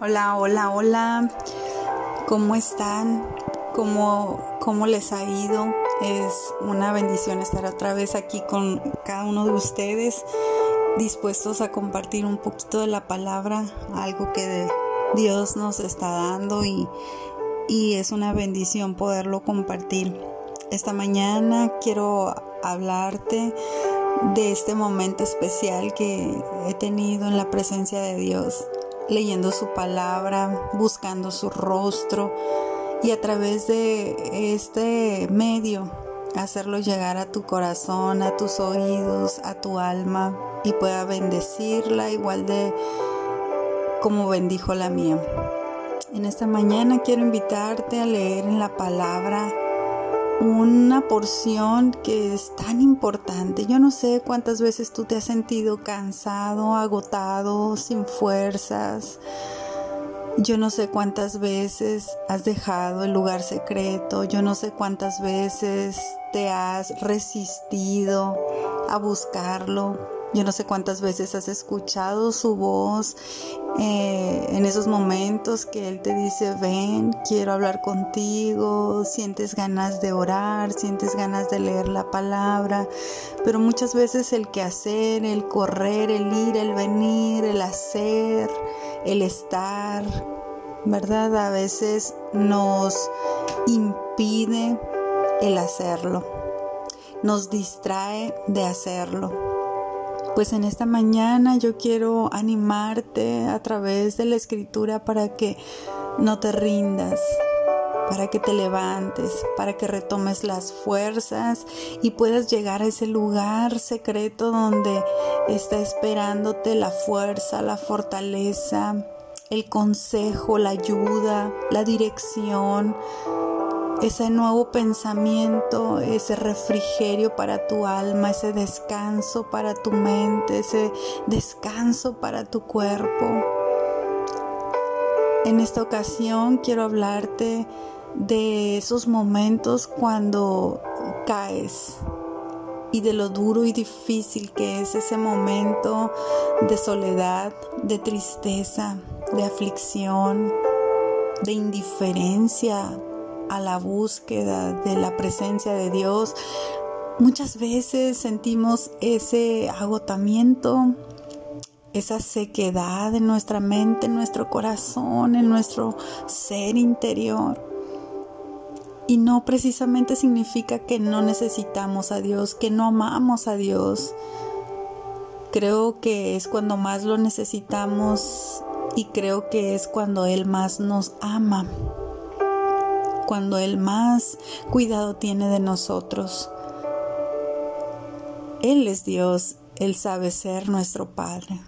Hola, hola, hola. ¿Cómo están? ¿Cómo, ¿Cómo les ha ido? Es una bendición estar otra vez aquí con cada uno de ustedes, dispuestos a compartir un poquito de la palabra, algo que Dios nos está dando y, y es una bendición poderlo compartir. Esta mañana quiero hablarte de este momento especial que he tenido en la presencia de Dios, leyendo su palabra, buscando su rostro y a través de este medio hacerlo llegar a tu corazón, a tus oídos, a tu alma y pueda bendecirla igual de como bendijo la mía. En esta mañana quiero invitarte a leer en la palabra una porción que es tan importante. Yo no sé cuántas veces tú te has sentido cansado, agotado, sin fuerzas. Yo no sé cuántas veces has dejado el lugar secreto. Yo no sé cuántas veces te has resistido a buscarlo. Yo no sé cuántas veces has escuchado su voz eh, en esos momentos que Él te dice, ven, quiero hablar contigo, sientes ganas de orar, sientes ganas de leer la palabra, pero muchas veces el quehacer, el correr, el ir, el venir, el hacer, el estar, ¿verdad? A veces nos impide el hacerlo, nos distrae de hacerlo. Pues en esta mañana yo quiero animarte a través de la escritura para que no te rindas, para que te levantes, para que retomes las fuerzas y puedas llegar a ese lugar secreto donde está esperándote la fuerza, la fortaleza, el consejo, la ayuda, la dirección, ese nuevo pensamiento, ese refrigerio para tu alma, ese descanso para tu mente, ese descanso para tu cuerpo. En esta ocasión quiero hablarte de esos momentos cuando caes y de lo duro y difícil que es ese momento de soledad, de tristeza, de aflicción, de indiferencia, a la búsqueda de la presencia de Dios, muchas veces sentimos ese agotamiento, esa sequedad en nuestra mente, en nuestro corazón, en nuestro ser interior. Y no precisamente significa que no necesitamos a Dios, que no amamos a Dios. Creo que es cuando más lo necesitamos y creo que es cuando Él más nos ama cuando Él más cuidado tiene de nosotros. Él es Dios, Él sabe ser nuestro Padre.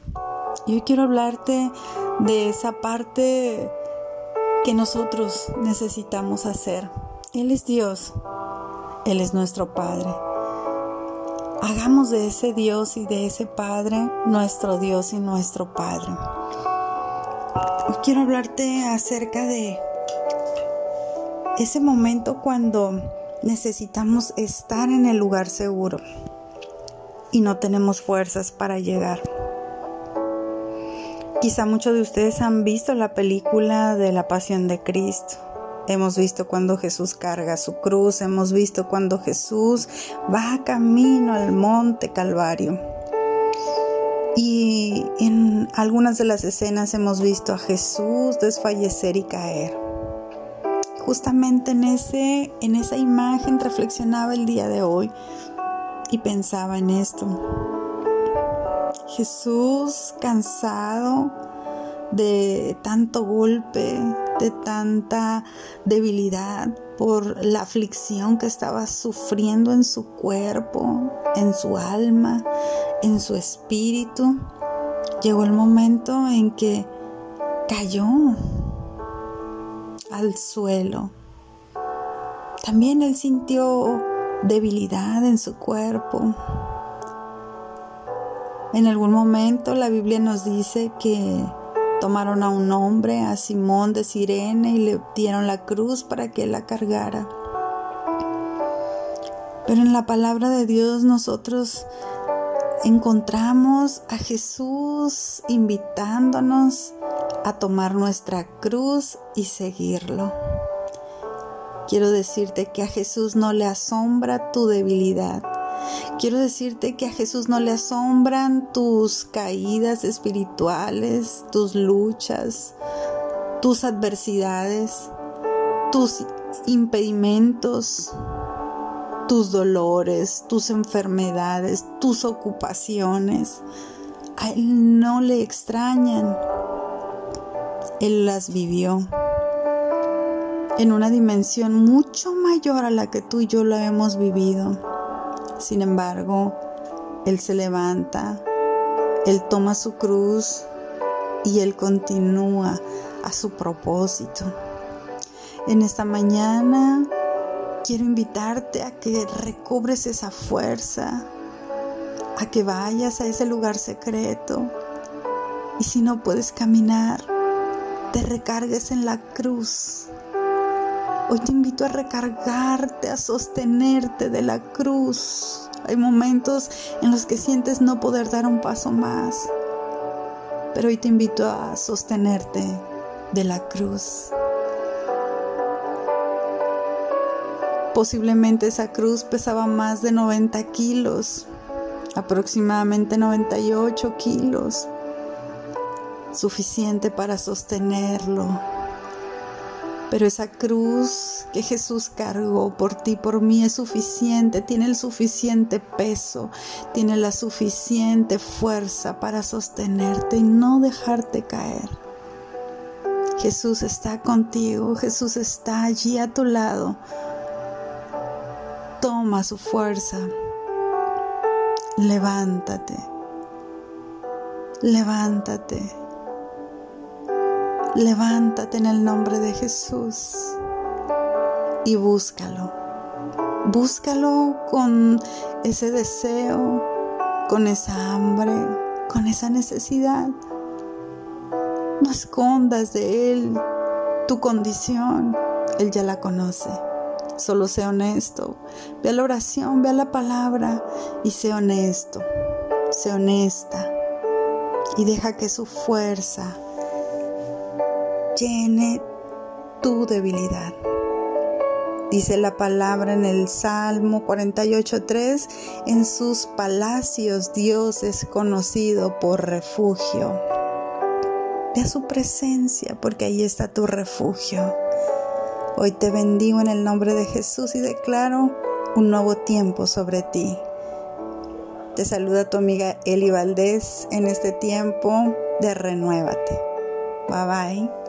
Y hoy quiero hablarte de esa parte que nosotros necesitamos hacer. Él es Dios, Él es nuestro Padre. Hagamos de ese Dios y de ese Padre nuestro Dios y nuestro Padre. Hoy quiero hablarte acerca de ese momento cuando necesitamos estar en el lugar seguro y no tenemos fuerzas para llegar. Quizá muchos de ustedes han visto la película de la Pasión de Cristo. Hemos visto cuando Jesús carga su cruz, hemos visto cuando Jesús va camino al monte Calvario. Y en algunas de las escenas hemos visto a Jesús desfallecer y caer justamente en, ese, en esa imagen reflexionaba el día de hoy y pensaba en esto. Jesús cansado de tanto golpe, de tanta debilidad por la aflicción que estaba sufriendo en su cuerpo, en su alma, en su espíritu, llegó el momento en que cayó al suelo. También él sintió debilidad en su cuerpo. En algún momento la Biblia nos dice que tomaron a un hombre, a Simón de Sirene, y le dieron la cruz para que la cargara. Pero en la palabra de Dios nosotros encontramos a Jesús invitándonos a tomar nuestra cruz y seguirlo. Quiero decirte que a Jesús no le asombra tu debilidad. Quiero decirte que a Jesús no le asombran tus caídas espirituales, tus luchas, tus adversidades, tus impedimentos, tus dolores, tus enfermedades, tus ocupaciones. A Él no le extrañan. Él las vivió en una dimensión mucho mayor a la que tú y yo lo hemos vivido. Sin embargo, Él se levanta, Él toma su cruz y Él continúa a su propósito. En esta mañana quiero invitarte a que recobres esa fuerza, a que vayas a ese lugar secreto y si no puedes caminar, te recargues en la cruz Hoy te invito a recargarte, a sostenerte de la cruz. Hay momentos en los que sientes no poder dar un paso más, pero hoy te invito a sostenerte de la cruz. Posiblemente esa cruz pesaba más de 90 kilos, aproximadamente 98 kilos, suficiente para sostenerlo pero esa cruz que Jesús cargó por ti, por mí, es suficiente, tiene el suficiente peso, tiene la suficiente fuerza para sostenerte y no dejarte caer. Jesús está contigo, Jesús está allí a tu lado. Toma su fuerza. Levántate. Levántate. Levántate en el nombre de Jesús y búscalo. Búscalo con ese deseo, con esa hambre, con esa necesidad. No escondas de Él tu condición. Él ya la conoce. Solo sé honesto. Ve a la oración, ve a la palabra y sé honesto. Sé honesta. Y deja que su fuerza llene tu debilidad. Dice la palabra en el Salmo 48.3, en sus palacios Dios es conocido por refugio. Ve a su presencia porque ahí está tu refugio. Hoy te bendigo en el nombre de Jesús y declaro un nuevo tiempo sobre ti. Te saluda tu amiga Eli Valdés en este tiempo de Renuévate. Bye bye.